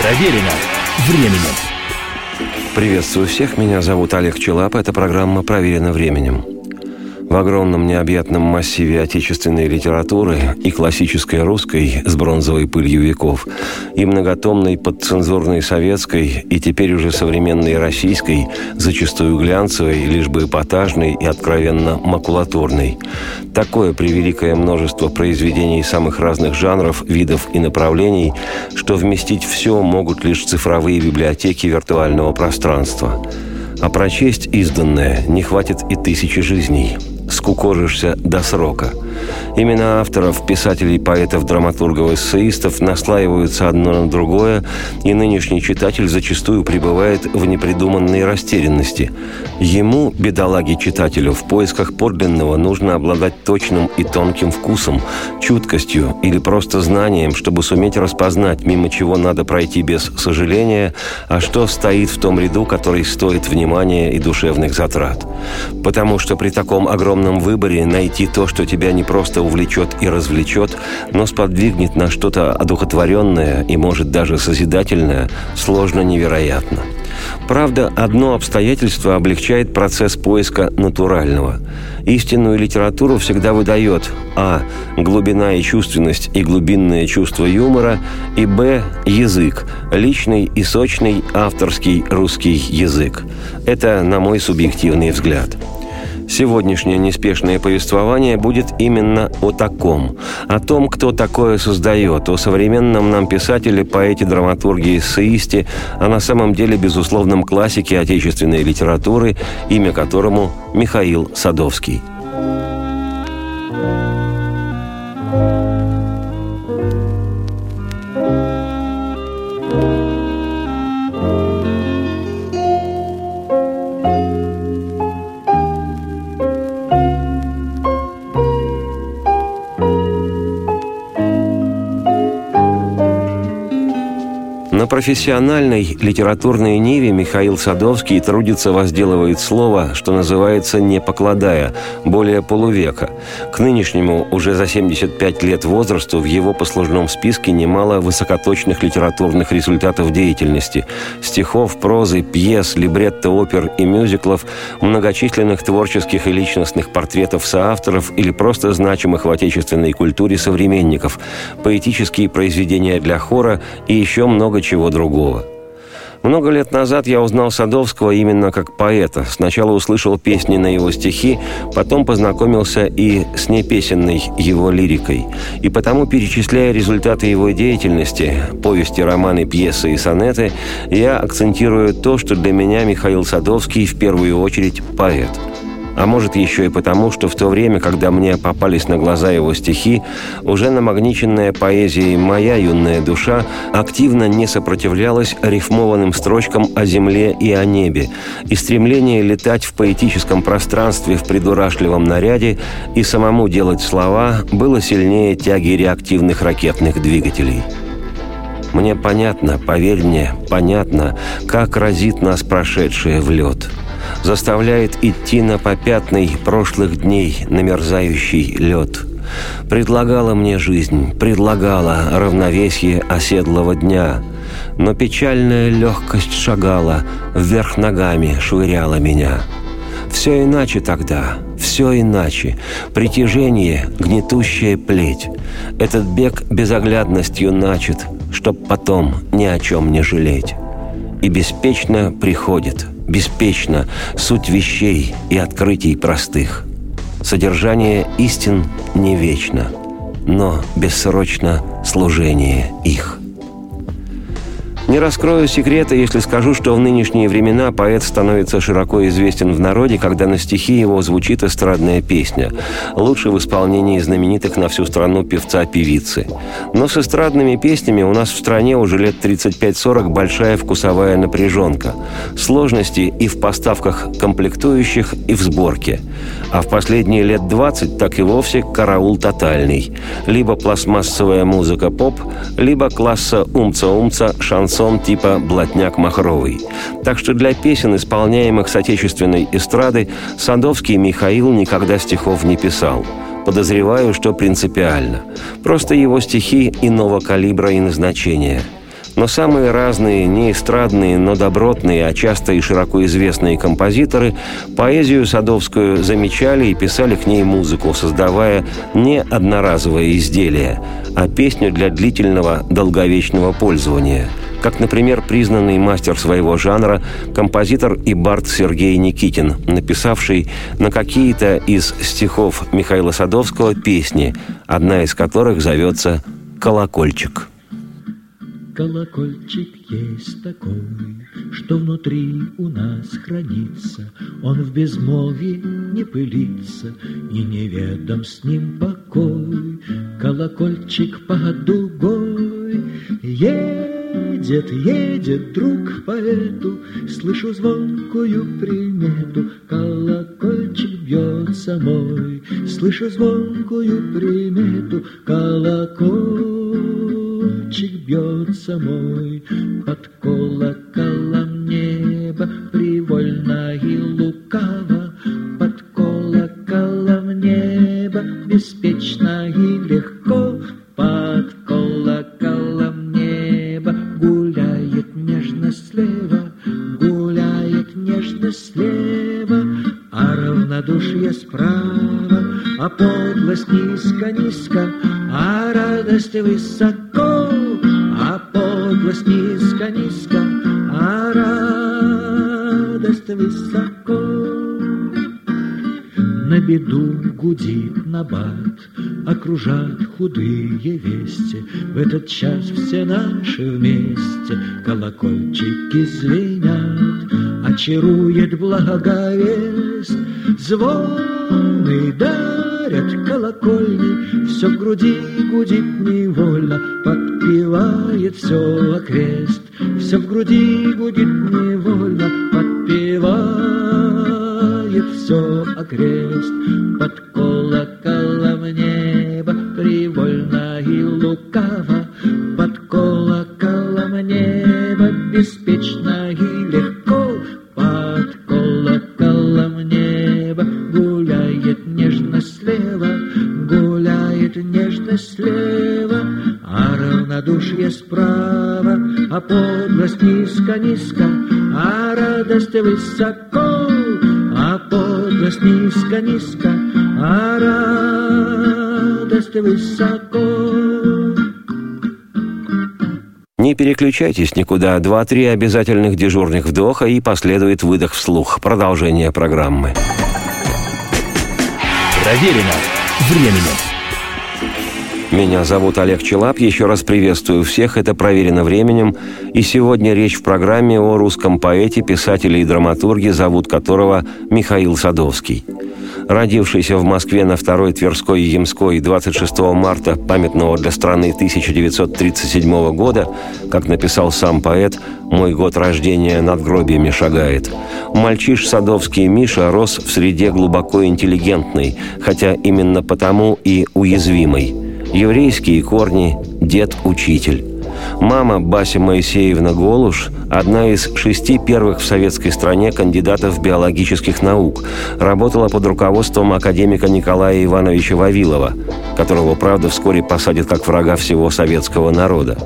Проверено временем. Приветствую всех, меня зовут Олег Челап, это программа «Проверено временем». В огромном необъятном массиве отечественной литературы и классической русской с бронзовой пылью веков, и многотомной подцензурной советской, и теперь уже современной российской, зачастую глянцевой, лишь бы эпатажной и откровенно макулатурной. Такое превеликое множество произведений самых разных жанров, видов и направлений, что вместить все могут лишь цифровые библиотеки виртуального пространства. А прочесть изданное не хватит и тысячи жизней скукожишься до срока. Именно авторов, писателей, поэтов, драматургов, эссеистов наслаиваются одно на другое, и нынешний читатель зачастую пребывает в непридуманной растерянности. Ему, бедолаге-читателю, в поисках подлинного нужно обладать точным и тонким вкусом, чуткостью или просто знанием, чтобы суметь распознать, мимо чего надо пройти без сожаления, а что стоит в том ряду, который стоит внимания и душевных затрат. Потому что при таком огромном огромном выборе найти то, что тебя не просто увлечет и развлечет, но сподвигнет на что-то одухотворенное и, может, даже созидательное, сложно невероятно. Правда, одно обстоятельство облегчает процесс поиска натурального. Истинную литературу всегда выдает а. глубина и чувственность и глубинное чувство юмора, и б. язык, личный и сочный авторский русский язык. Это на мой субъективный взгляд. Сегодняшнее неспешное повествование будет именно о таком. О том, кто такое создает, о современном нам писателе, поэте, драматурге, эссеисте, а на самом деле безусловном классике отечественной литературы, имя которому Михаил Садовский. Профессиональной литературной ниве Михаил Садовский трудится, возделывает слово, что называется «не покладая», более полувека. К нынешнему, уже за 75 лет возрасту, в его послужном списке немало высокоточных литературных результатов деятельности. Стихов, прозы, пьес, либретто опер и мюзиклов, многочисленных творческих и личностных портретов соавторов или просто значимых в отечественной культуре современников, поэтические произведения для хора и еще много чего чего другого. Много лет назад я узнал Садовского именно как поэта. Сначала услышал песни на его стихи, потом познакомился и с непесенной его лирикой. И потому, перечисляя результаты его деятельности, повести, романы, пьесы и сонеты, я акцентирую то, что для меня Михаил Садовский в первую очередь поэт – а может еще и потому, что в то время, когда мне попались на глаза его стихи, уже намагниченная поэзией моя юная душа активно не сопротивлялась рифмованным строчкам о земле и о небе, и стремление летать в поэтическом пространстве в придурашливом наряде и самому делать слова было сильнее тяги реактивных ракетных двигателей. Мне понятно, поверь мне, понятно, как разит нас прошедшее в лед – заставляет идти на попятный прошлых дней намерзающий лед. Предлагала мне жизнь, предлагала равновесие оседлого дня, но печальная легкость шагала, вверх ногами швыряла меня. Все иначе тогда, все иначе. Притяжение, гнетущая плеть. Этот бег безоглядностью начат, чтоб потом ни о чем не жалеть. И беспечно приходит – беспечно суть вещей и открытий простых. Содержание истин не вечно, но бессрочно служение их – не раскрою секрета, если скажу, что в нынешние времена поэт становится широко известен в народе, когда на стихи его звучит эстрадная песня. Лучше в исполнении знаменитых на всю страну певца-певицы. Но с эстрадными песнями у нас в стране уже лет 35-40 большая вкусовая напряженка. Сложности и в поставках комплектующих, и в сборке. А в последние лет 20 так и вовсе караул тотальный. Либо пластмассовая музыка поп, либо класса умца-умца шансон шансон типа «Блатняк Махровый». Так что для песен, исполняемых с отечественной эстрады, Сандовский Михаил никогда стихов не писал. Подозреваю, что принципиально. Просто его стихи иного калибра и назначения – Но самые разные, не эстрадные, но добротные, а часто и широко известные композиторы поэзию Садовскую замечали и писали к ней музыку, создавая не одноразовое изделие, а песню для длительного, долговечного пользования – как, например, признанный мастер своего жанра, композитор и бард Сергей Никитин, написавший на какие-то из стихов Михаила Садовского песни, одна из которых зовется «Колокольчик». Колокольчик есть такой, что внутри у нас хранится, Он в безмолвии не пылится, и неведом с ним покой. Колокольчик под дугой едет, едет друг по эту, Слышу звонкую примету, колокольчик бьется мой, Слышу звонкую примету, колокольчик бьется мой. Под колоколом неба, Привольно и лукаво под колоколом неба, Беспечно и легко слева, А равнодушие справа, а подлость низко-низко, а радость высоко подлость низко-низко, а радость высоко. На беду гудит набат, окружат худые вести. В этот час все наши вместе колокольчики звенят, очарует благовест, звоны дарят колокольни, все в груди гудит невольно, подпевает все окрест, все в груди гудит невольно, подпевает все окрест, под колоколом небо привольно и лукаво, радость высоко, а подлость низко-низко, а радость высоко. Не переключайтесь никуда. Два-три обязательных дежурных вдоха и последует выдох вслух. Продолжение программы. Проверено временем. Меня зовут Олег Челап. Еще раз приветствую всех. Это «Проверено временем». И сегодня речь в программе о русском поэте, писателе и драматурге, зовут которого Михаил Садовский. Родившийся в Москве на второй Тверской и Ямской 26 марта памятного для страны 1937 года, как написал сам поэт, «Мой год рождения над гробиями шагает». Мальчиш Садовский Миша рос в среде глубоко интеллигентной, хотя именно потому и уязвимой – еврейские корни, дед-учитель. Мама Бася Моисеевна Голуш – одна из шести первых в советской стране кандидатов биологических наук. Работала под руководством академика Николая Ивановича Вавилова, которого, правда, вскоре посадят как врага всего советского народа.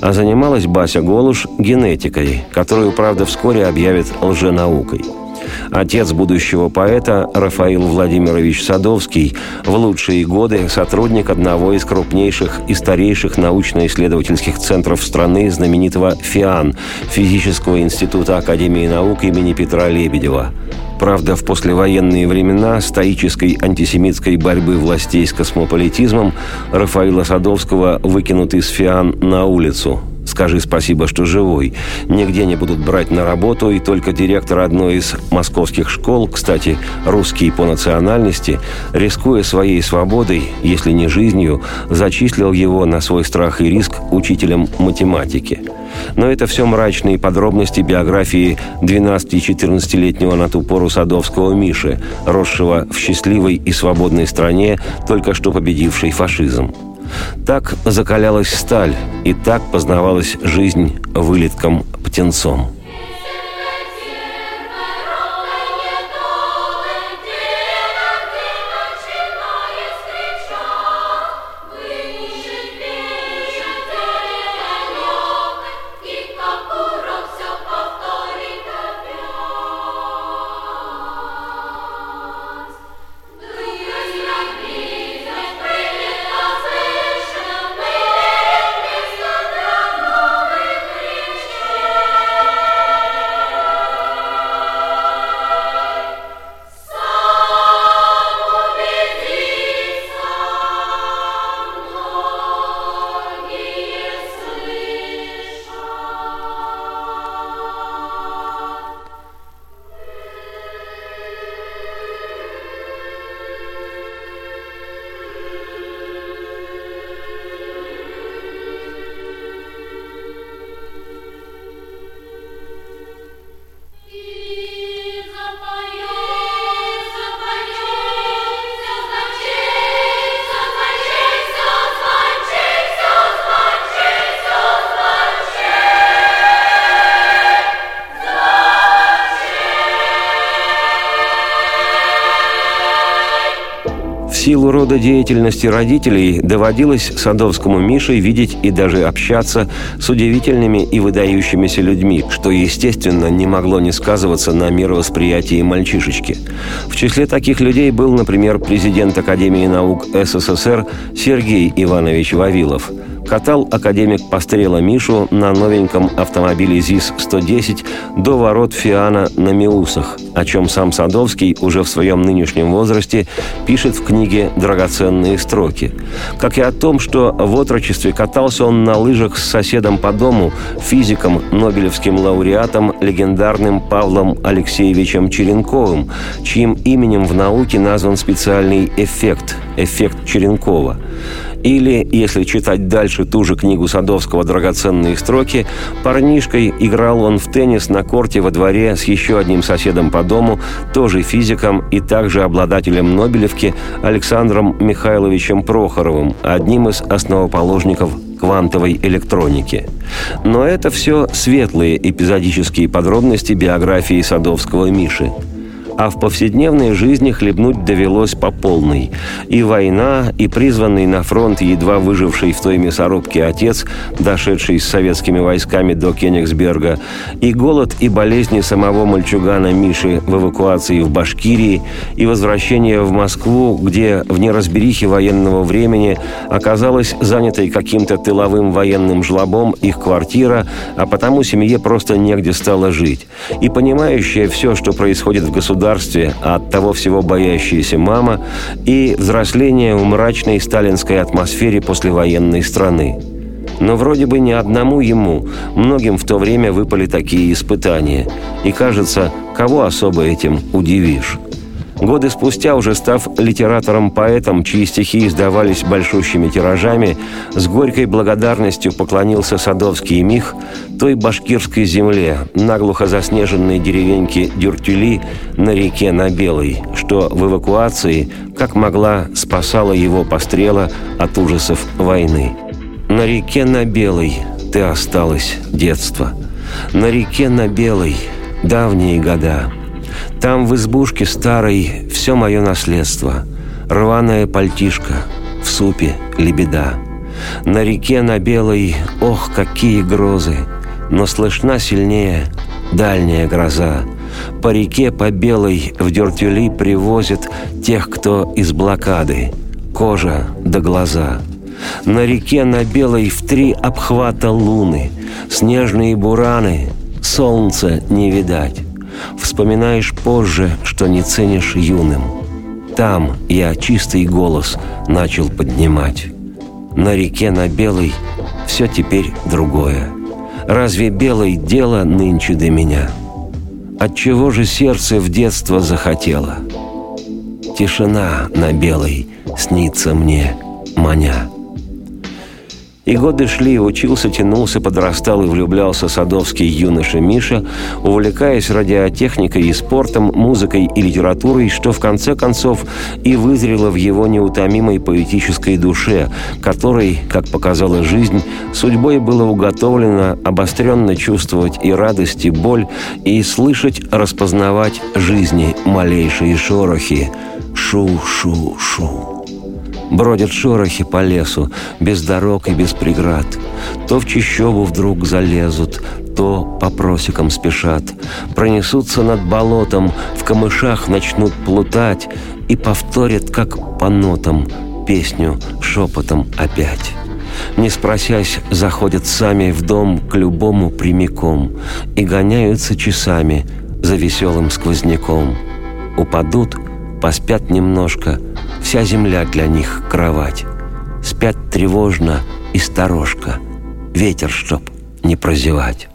А занималась Бася Голуш генетикой, которую, правда, вскоре объявят лженаукой. Отец будущего поэта Рафаил Владимирович Садовский в лучшие годы сотрудник одного из крупнейших и старейших научно-исследовательских центров страны, знаменитого ФИАН – Физического института Академии наук имени Петра Лебедева. Правда, в послевоенные времена стоической антисемитской борьбы властей с космополитизмом Рафаила Садовского выкинут из ФИАН на улицу – Скажи спасибо, что живой. Нигде не будут брать на работу, и только директор одной из московских школ, кстати, русский по национальности, рискуя своей свободой, если не жизнью, зачислил его на свой страх и риск учителем математики. Но это все мрачные подробности биографии 12-14-летнего на ту пору садовского Миши, росшего в счастливой и свободной стране, только что победившей фашизм. Так закалялась сталь, и так познавалась жизнь вылетком-птенцом. Деятельности родителей доводилось Садовскому Мише видеть и даже общаться с удивительными и выдающимися людьми, что, естественно, не могло не сказываться на мировосприятии мальчишечки. В числе таких людей был, например, президент Академии наук СССР Сергей Иванович Вавилов – катал академик Пострела Мишу на новеньком автомобиле ЗИС-110 до ворот Фиана на Миусах, о чем сам Садовский уже в своем нынешнем возрасте пишет в книге «Драгоценные строки». Как и о том, что в отрочестве катался он на лыжах с соседом по дому, физиком, нобелевским лауреатом, легендарным Павлом Алексеевичем Черенковым, чьим именем в науке назван специальный эффект – эффект Черенкова – или, если читать дальше ту же книгу Садовского «Драгоценные строки», парнишкой играл он в теннис на корте во дворе с еще одним соседом по дому, тоже физиком и также обладателем Нобелевки Александром Михайловичем Прохоровым, одним из основоположников квантовой электроники. Но это все светлые эпизодические подробности биографии Садовского Миши – а в повседневной жизни хлебнуть довелось по полной. И война, и призванный на фронт едва выживший в той мясорубке отец, дошедший с советскими войсками до Кенигсберга, и голод и болезни самого мальчугана Миши в эвакуации в Башкирии, и возвращение в Москву, где в неразберихе военного времени оказалась занятой каким-то тыловым военным жлобом их квартира, а потому семье просто негде стало жить. И понимающая все, что происходит в государстве, государстве, а от того всего боящаяся мама и взросление в мрачной сталинской атмосфере послевоенной страны. Но вроде бы не одному ему, многим в то время выпали такие испытания. И кажется, кого особо этим удивишь. Годы спустя, уже став литератором-поэтом, чьи стихи издавались большущими тиражами, с горькой благодарностью поклонился Садовский Мих той башкирской земле, наглухо заснеженной деревеньке Дюртюли на реке на Белой, что в эвакуации, как могла, спасала его пострела от ужасов войны. На реке на Белой ты осталась, детство. На реке на Белой давние года – там в избушке старой все мое наследство. Рваная пальтишка, в супе лебеда. На реке на белой, ох, какие грозы, Но слышна сильнее дальняя гроза. По реке по белой в дюртюли привозят Тех, кто из блокады, кожа да глаза. На реке на белой в три обхвата луны, Снежные бураны, солнца не видать. Вспоминаешь позже, что не ценишь юным. Там я чистый голос начал поднимать. На реке на белой все теперь другое. Разве белой дело нынче до меня? Отчего же сердце в детство захотело? Тишина на белой снится мне, маня. И годы шли, учился, тянулся, подрастал и влюблялся садовский юноша Миша, увлекаясь радиотехникой и спортом, музыкой и литературой, что в конце концов и вызрело в его неутомимой поэтической душе, которой, как показала жизнь, судьбой было уготовлено обостренно чувствовать и радость, и боль, и слышать, распознавать жизни малейшие шорохи. Шу-шу-шу. Бродят шорохи по лесу, без дорог и без преград. То в чищобу вдруг залезут, то по просекам спешат. Пронесутся над болотом, в камышах начнут плутать и повторят, как по нотам, песню шепотом опять. Не спросясь, заходят сами в дом к любому прямиком и гоняются часами за веселым сквозняком. Упадут, поспят немножко — Вся земля для них кровать. Спят тревожно и сторожка. Ветер, чтоб не прозевать.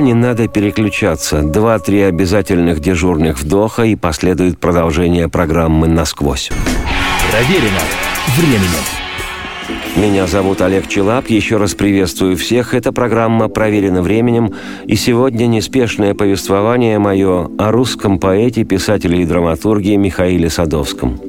Не надо переключаться. Два-три обязательных дежурных вдоха и последует продолжение программы «Насквозь». Проверено временем. Меня зовут Олег Челап. Еще раз приветствую всех. Эта программа проверена временем. И сегодня неспешное повествование мое о русском поэте, писателе и драматурге Михаиле Садовском.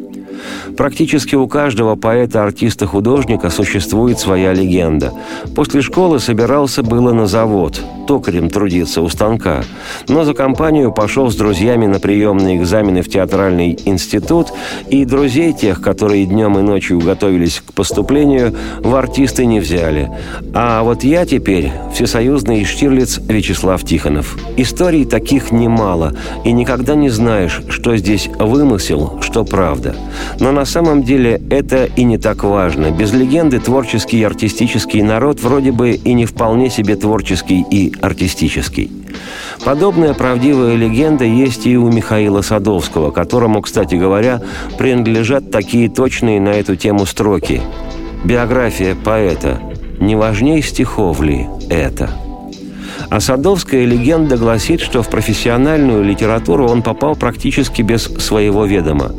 Практически у каждого поэта, артиста, художника существует своя легенда. После школы собирался было на завод, токарем трудиться у станка. Но за компанию пошел с друзьями на приемные экзамены в театральный институт, и друзей тех, которые днем и ночью готовились к поступлению, в артисты не взяли. А вот я теперь всесоюзный Штирлиц Вячеслав Тихонов. Историй таких немало, и никогда не знаешь, что здесь вымысел, что правда. Но на самом деле это и не так важно. Без легенды творческий и артистический народ вроде бы и не вполне себе творческий и артистический. Подобная правдивая легенда есть и у Михаила Садовского, которому, кстати говоря, принадлежат такие точные на эту тему строки. Биография поэта. Не важнее стихов ли это? А садовская легенда гласит, что в профессиональную литературу он попал практически без своего ведома.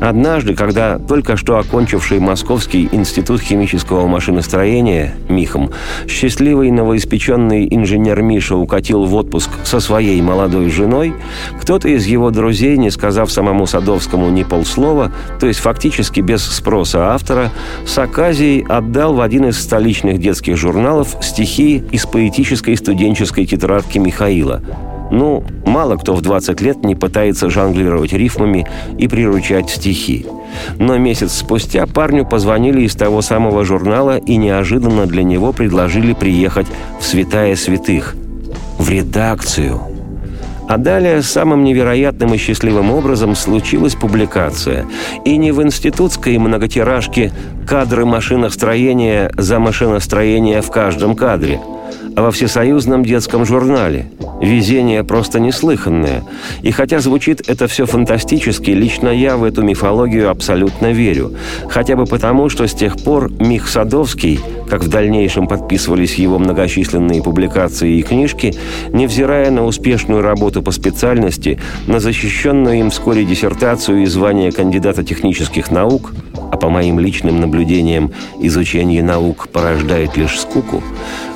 Однажды, когда только что окончивший Московский институт химического машиностроения МИХом, счастливый новоиспеченный инженер Миша укатил в отпуск со своей молодой женой, кто-то из его друзей, не сказав самому Садовскому ни полслова, то есть фактически без спроса автора, с оказией отдал в один из столичных детских журналов стихи из поэтической студенческой русской тетрадки Михаила. Ну, мало кто в 20 лет не пытается жонглировать рифмами и приручать стихи. Но месяц спустя парню позвонили из того самого журнала и неожиданно для него предложили приехать в «Святая святых» в редакцию. А далее самым невероятным и счастливым образом случилась публикация. И не в институтской многотиражке «Кадры машиностроения за машиностроение в каждом кадре», во всесоюзном детском журнале. Везение просто неслыханное. И хотя звучит это все фантастически, лично я в эту мифологию абсолютно верю. Хотя бы потому, что с тех пор Мих Садовский, как в дальнейшем подписывались его многочисленные публикации и книжки, невзирая на успешную работу по специальности, на защищенную им вскоре диссертацию и звание кандидата технических наук, а по моим личным наблюдениям изучение наук порождает лишь скуку,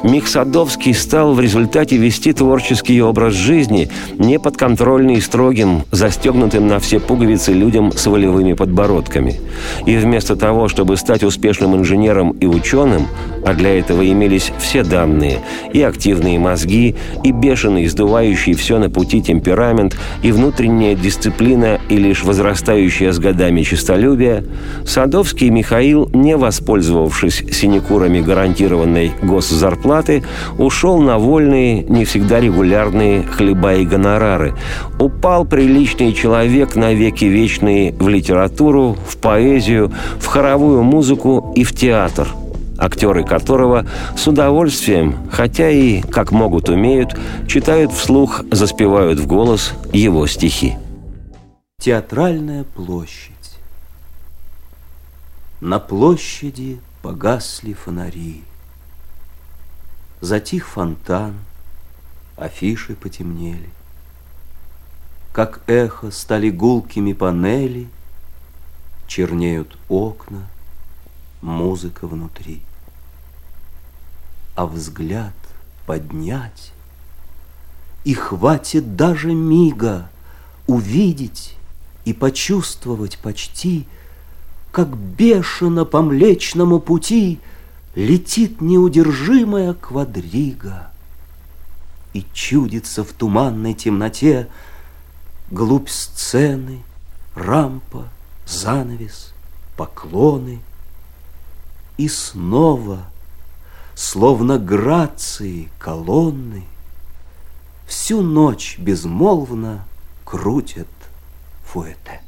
Мих Садовский стал в результате вести творческий образ жизни, неподконтрольный и строгим, застегнутым на все пуговицы людям с волевыми подбородками. И вместо того, чтобы стать успешным инженером и ученым, а для этого имелись все данные, и активные мозги, и бешеный, издувающий все на пути темперамент, и внутренняя дисциплина, и лишь возрастающая с годами честолюбие, Садовский Михаил, не воспользовавшись синекурами гарантированной госзарплаты, зарплаты, ушел на вольные, не всегда регулярные хлеба и гонорары. Упал приличный человек на веки вечные в литературу, в поэзию, в хоровую музыку и в театр – актеры которого с удовольствием, хотя и, как могут, умеют, читают вслух, заспевают в голос его стихи. Театральная площадь. На площади погасли фонари. Затих фонтан, афиши потемнели. Как эхо стали гулкими панели, Чернеют окна, музыка внутри. А взгляд поднять, И хватит даже мига Увидеть и почувствовать почти, Как бешено по Млечному пути — Летит неудержимая квадрига, И чудится в туманной темноте Глубь сцены, рампа, занавес, поклоны. И снова, словно грации колонны, Всю ночь безмолвно крутят фуэте.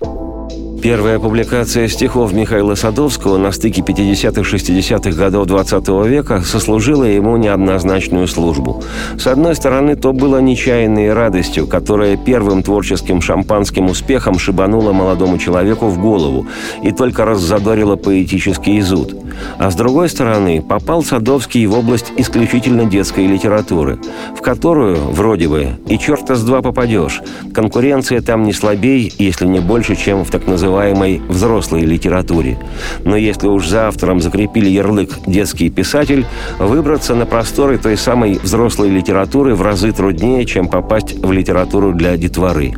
Первая публикация стихов Михаила Садовского на стыке 50-60-х годов 20 века сослужила ему неоднозначную службу. С одной стороны, то было нечаянной радостью, которая первым творческим шампанским успехом шибанула молодому человеку в голову и только раззадорила поэтический изуд. А с другой стороны, попал Садовский в область исключительно детской литературы, в которую, вроде бы, и черта с два попадешь. Конкуренция там не слабей, если не больше, чем в так называемом называемой взрослой литературе. Но если уж за автором закрепили ярлык «детский писатель», выбраться на просторы той самой взрослой литературы в разы труднее, чем попасть в литературу для детворы.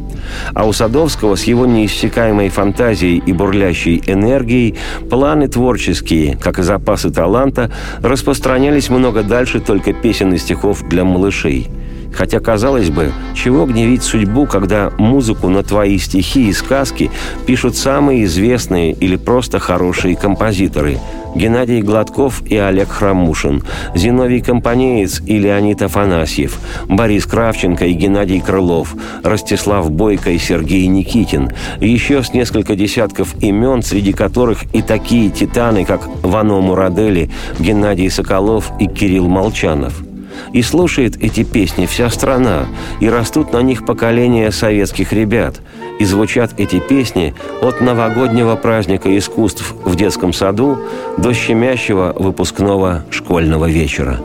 А у Садовского с его неиссякаемой фантазией и бурлящей энергией планы творческие, как и запасы таланта, распространялись много дальше только песен и стихов для малышей – Хотя, казалось бы, чего гневить судьбу, когда музыку на твои стихи и сказки пишут самые известные или просто хорошие композиторы – Геннадий Гладков и Олег Храмушин, Зиновий Компанеец и Леонид Афанасьев, Борис Кравченко и Геннадий Крылов, Ростислав Бойко и Сергей Никитин, еще с несколько десятков имен, среди которых и такие титаны, как Вано Мурадели, Геннадий Соколов и Кирилл Молчанов – и слушает эти песни вся страна, и растут на них поколения советских ребят. И звучат эти песни от новогоднего праздника искусств в детском саду до щемящего выпускного школьного вечера.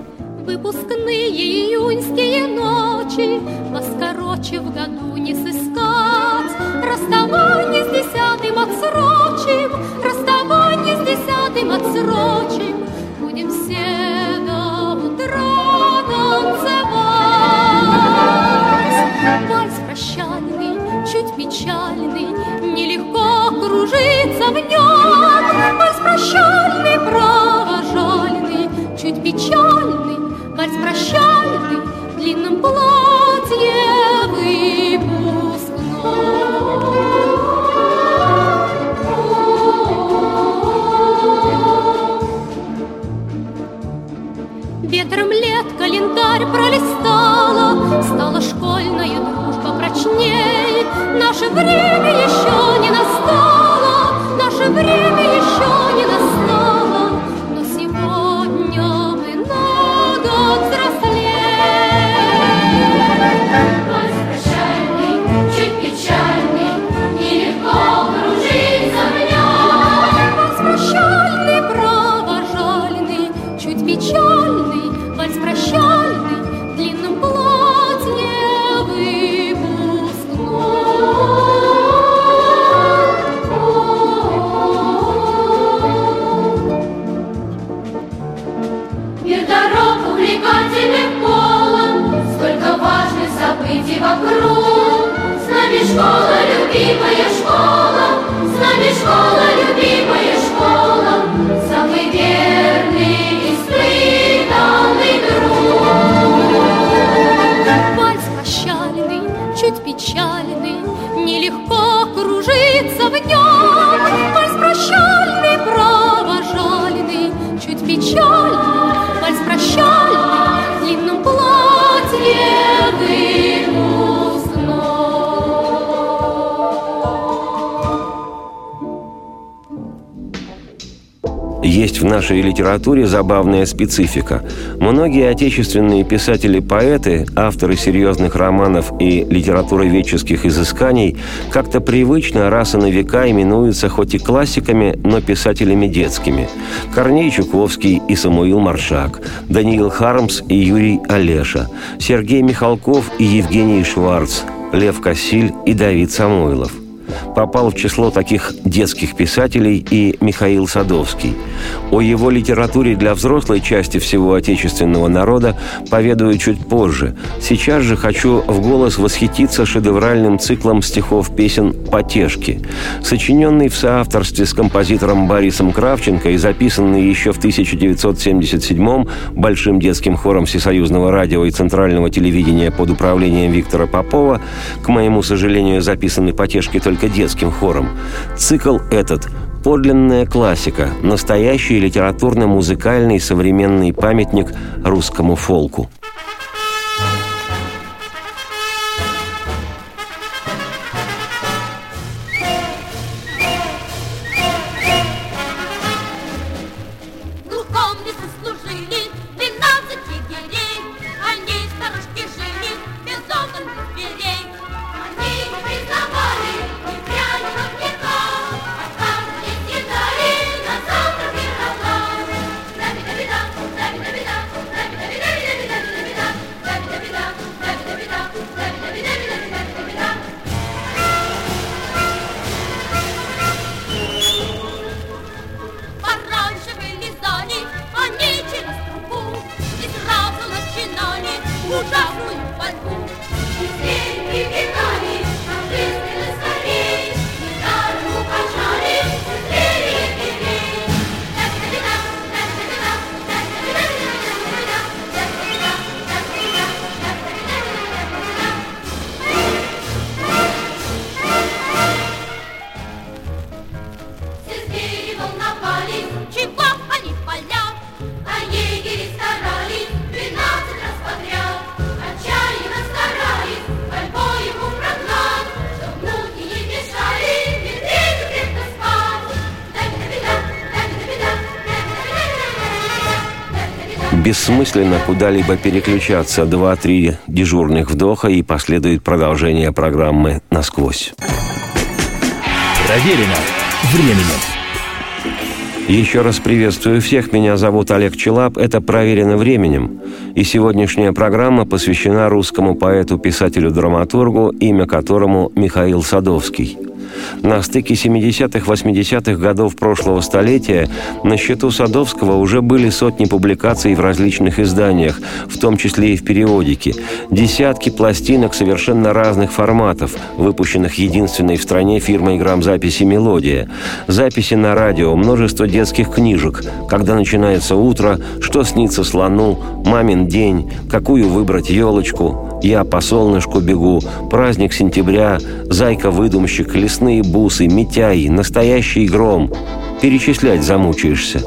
Выпускные июньские ночи Вас короче в году не сыскать Расставание с десятым отсрочим Расставание с десятым отсрочим Будем все Вальс прощальный, чуть печальный, Нелегко кружиться в нем. Вальс прощальный, провожальный, Чуть печальный, вальс прощальный, В длинном платье Нелегко кружиться в нем. В нашей литературе забавная специфика. Многие отечественные писатели-поэты, авторы серьезных романов и литературоведческих изысканий, как-то привычно раз и на века именуются хоть и классиками, но писателями детскими. Корней Чуковский и Самуил Маршак, Даниил Хармс и Юрий Олеша, Сергей Михалков и Евгений Шварц, Лев Кассиль и Давид Самойлов – попал в число таких детских писателей и Михаил Садовский. О его литературе для взрослой части всего отечественного народа поведаю чуть позже. Сейчас же хочу в голос восхититься шедевральным циклом стихов-песен «Потешки». Сочиненный в соавторстве с композитором Борисом Кравченко и записанный еще в 1977-м Большим детским хором Всесоюзного радио и Центрального телевидения под управлением Виктора Попова, к моему сожалению, записаны «Потешки» только только детским хором. Цикл этот – подлинная классика, настоящий литературно-музыкальный современный памятник русскому фолку. Бессмысленно куда-либо переключаться. Два-три дежурных вдоха и последует продолжение программы «Насквозь». Проверено временем. Еще раз приветствую всех. Меня зовут Олег Челап. Это «Проверено временем». И сегодняшняя программа посвящена русскому поэту-писателю-драматургу, имя которому Михаил Садовский – на стыке 70-х, 80-х годов прошлого столетия на счету Садовского уже были сотни публикаций в различных изданиях, в том числе и в периодике. Десятки пластинок совершенно разных форматов, выпущенных единственной в стране фирмой грамзаписи «Мелодия». Записи на радио, множество детских книжек «Когда начинается утро», «Что снится слону», «Мамин день», «Какую выбрать елочку», я по солнышку бегу, праздник сентября, зайка-выдумщик, лесные бусы, митяи, настоящий гром. Перечислять замучаешься.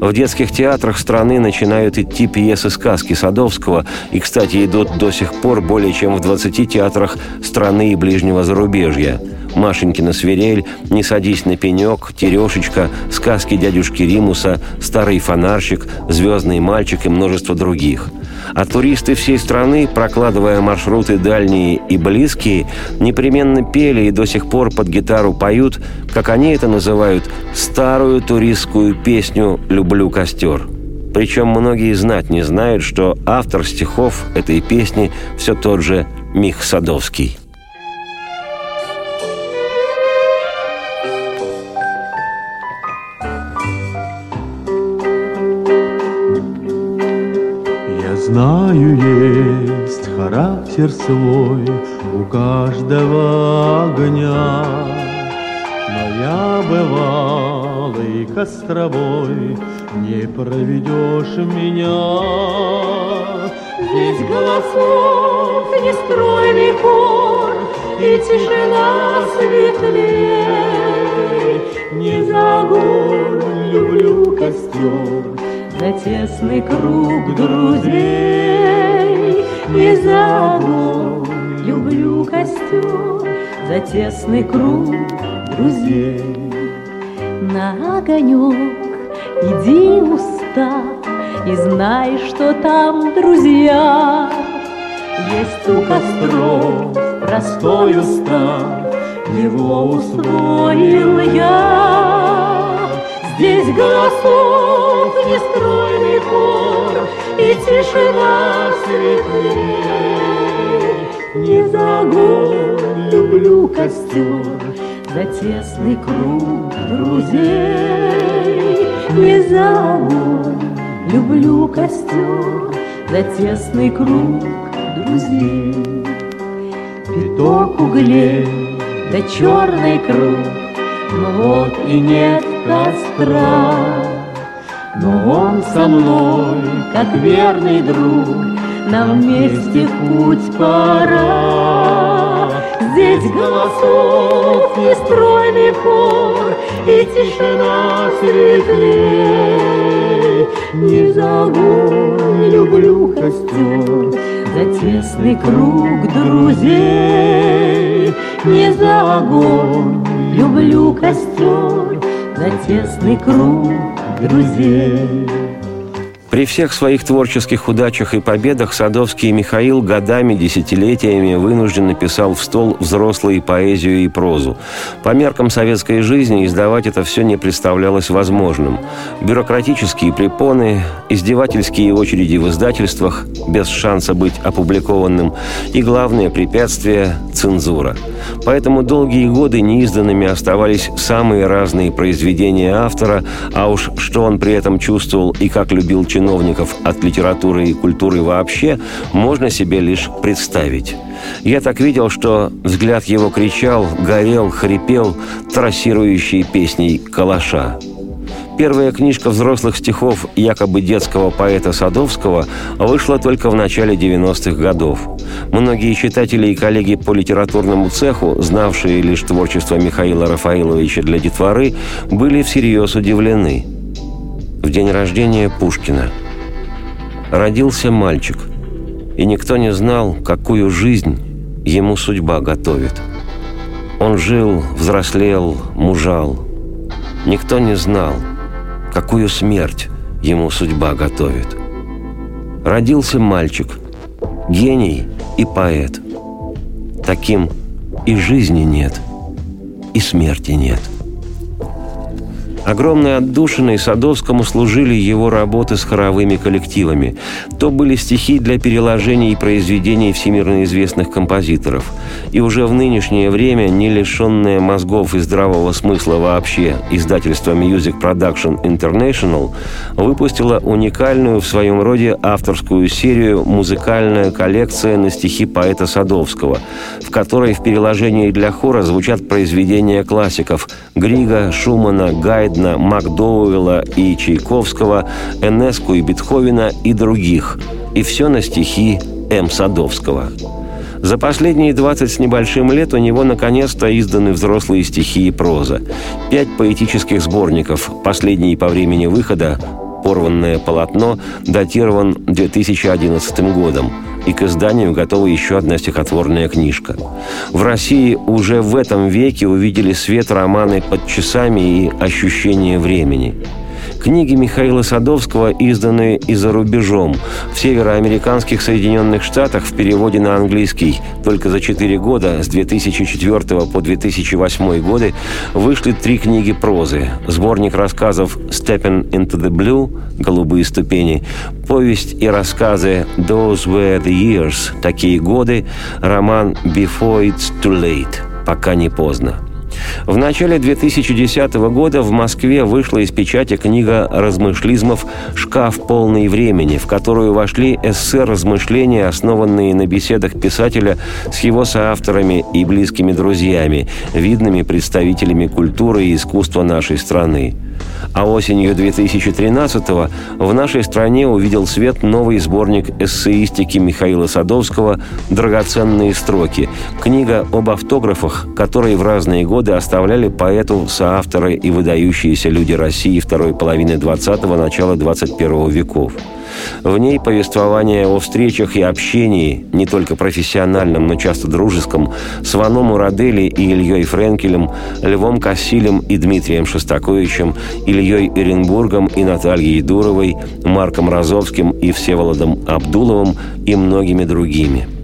В детских театрах страны начинают идти пьесы сказки Садовского, и, кстати, идут до сих пор более чем в 20 театрах страны и ближнего зарубежья. «Машенькина свирель», «Не садись на пенек», «Терешечка», «Сказки дядюшки Римуса», «Старый фонарщик», «Звездный мальчик» и множество других – а туристы всей страны, прокладывая маршруты дальние и близкие, непременно пели и до сих пор под гитару поют, как они это называют, старую туристскую песню «Люблю костер». Причем многие знать не знают, что автор стихов этой песни все тот же Мих Садовский. Знаю, есть характер свой у каждого огня, Но я бывалый костровой, не проведешь меня. Здесь голосов нестройный хор, и тишина светлей. Не за огонь люблю костер, за тесный круг друзей и за огонь люблю костер, за тесный круг друзей. На огонек иди устав и знай, что там друзья. Есть у костров простой устав, его усвоил я. Здесь голосов нестройный хор И тишина светлей. Не за огонь люблю костер, За тесный круг друзей. Не за огонь люблю костер, За тесный круг друзей. Пяток углей, да черный круг, Ну вот и нет костра. Но он со мной, как верный друг, Нам вместе в путь пора. Здесь голосов нестройный хор И тишина светлей. Не за огонь люблю костер, За тесный круг друзей. Не за огонь люблю костер, за тесный круг друзей. При всех своих творческих удачах и победах Садовский и Михаил годами, десятилетиями вынужденно писал в стол взрослые поэзию и прозу. По меркам советской жизни издавать это все не представлялось возможным. Бюрократические препоны, издевательские очереди в издательствах, без шанса быть опубликованным, и главное препятствие – цензура. Поэтому долгие годы неизданными оставались самые разные произведения автора, а уж что он при этом чувствовал и как любил чиновников от литературы и культуры вообще, можно себе лишь представить. Я так видел, что взгляд его кричал, горел, хрипел, трассирующий песней «Калаша». Первая книжка взрослых стихов якобы детского поэта Садовского вышла только в начале 90-х годов. Многие читатели и коллеги по литературному цеху, знавшие лишь творчество Михаила Рафаиловича для детворы, были всерьез удивлены. В день рождения Пушкина родился мальчик, и никто не знал, какую жизнь ему судьба готовит. Он жил, взрослел, мужал. Никто не знал – какую смерть ему судьба готовит. Родился мальчик, гений и поэт. Таким и жизни нет, и смерти нет – Огромной отдушиной Садовскому служили его работы с хоровыми коллективами. То были стихи для переложений и произведений всемирно известных композиторов. И уже в нынешнее время, не лишенное мозгов и здравого смысла вообще, издательство Music Production International выпустило уникальную в своем роде авторскую серию «Музыкальная коллекция на стихи поэта Садовского», в которой в переложении для хора звучат произведения классиков Грига, Шумана, Гайда, Гайдна, Макдоуэлла и Чайковского, Энеску и Бетховена и других. И все на стихи М. Садовского. За последние 20 с небольшим лет у него наконец-то изданы взрослые стихи и проза. Пять поэтических сборников, последний по времени выхода «Порванное полотно» датирован 2011 годом – и к изданию готова еще одна стихотворная книжка. В России уже в этом веке увидели свет романы «Под часами» и «Ощущение времени». Книги Михаила Садовского изданы и за рубежом. В североамериканских Соединенных Штатах в переводе на английский только за четыре года, с 2004 по 2008 годы, вышли три книги прозы. Сборник рассказов «Stepping into the Blue» «Голубые ступени», повесть и рассказы «Those were the years» «Такие годы», роман «Before it's too late» «Пока не поздно». В начале 2010 года в Москве вышла из печати книга размышлизмов «Шкаф полный времени», в которую вошли эссе размышления, основанные на беседах писателя с его соавторами и близкими друзьями, видными представителями культуры и искусства нашей страны. А осенью 2013-го в нашей стране увидел свет новый сборник эссеистики Михаила Садовского «Драгоценные строки», книга об автографах, которые в разные годы оставляли поэту, соавторы и выдающиеся люди России второй половины 20-го, начала 21 веков. В ней повествование о встречах и общении, не только профессиональном, но часто дружеском, с Ваном Мурадели и Ильей Френкелем, Львом Кассилем и Дмитрием Шостаковичем, Ильей Эренбургом и Натальей Дуровой, Марком Розовским и Всеволодом Абдуловым и многими другими.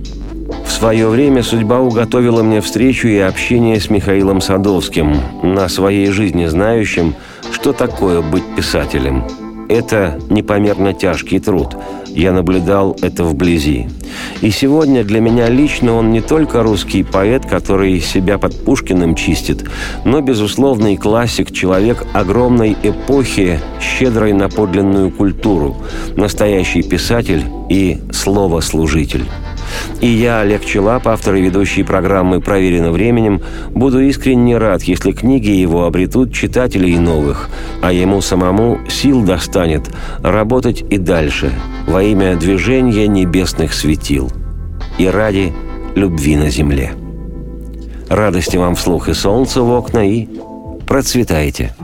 В свое время судьба уготовила мне встречу и общение с Михаилом Садовским, на своей жизни знающим, что такое быть писателем – это непомерно тяжкий труд. Я наблюдал это вблизи. И сегодня для меня лично он не только русский поэт, который себя под Пушкиным чистит, но безусловный классик, человек огромной эпохи, щедрой на подлинную культуру, настоящий писатель и словослужитель. И я, Олег Челап, автор и ведущий программы «Проверено временем», буду искренне рад, если книги его обретут читателей новых, а ему самому сил достанет работать и дальше во имя движения небесных светил и ради любви на земле. Радости вам вслух и солнца в окна и процветайте!